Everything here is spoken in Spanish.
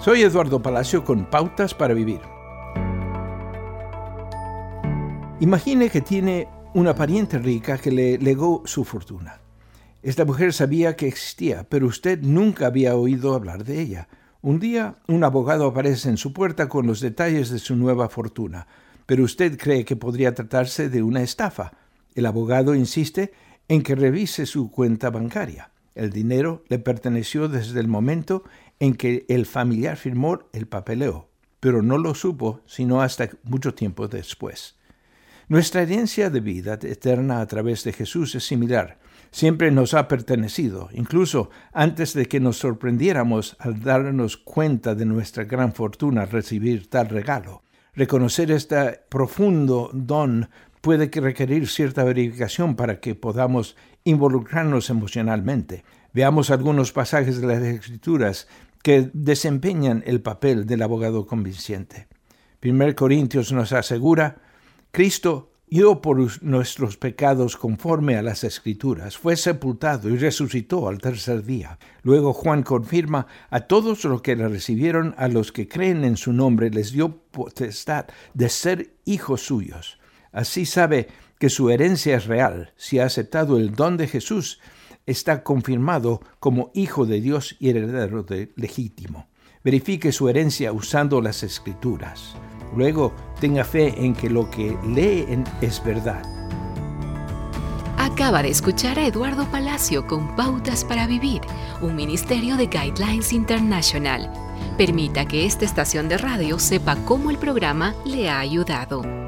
Soy Eduardo Palacio con Pautas para Vivir. Imagine que tiene una pariente rica que le legó su fortuna. Esta mujer sabía que existía, pero usted nunca había oído hablar de ella. Un día un abogado aparece en su puerta con los detalles de su nueva fortuna, pero usted cree que podría tratarse de una estafa. El abogado insiste en que revise su cuenta bancaria. El dinero le perteneció desde el momento en que el familiar firmó el papeleo, pero no lo supo sino hasta mucho tiempo después. Nuestra herencia de vida eterna a través de Jesús es similar. Siempre nos ha pertenecido, incluso antes de que nos sorprendiéramos al darnos cuenta de nuestra gran fortuna recibir tal regalo. Reconocer este profundo don puede requerir cierta verificación para que podamos involucrarnos emocionalmente. Veamos algunos pasajes de las Escrituras que desempeñan el papel del abogado convincente. 1 Corintios nos asegura, Cristo dio por nuestros pecados conforme a las Escrituras, fue sepultado y resucitó al tercer día. Luego Juan confirma, a todos los que le recibieron, a los que creen en su nombre, les dio potestad de ser hijos suyos. Así sabe que su herencia es real si ha aceptado el don de Jesús está confirmado como hijo de Dios y heredero legítimo. Verifique su herencia usando las escrituras. Luego tenga fe en que lo que leen es verdad. Acaba de escuchar a Eduardo Palacio con Pautas para Vivir, un ministerio de Guidelines International. Permita que esta estación de radio sepa cómo el programa le ha ayudado.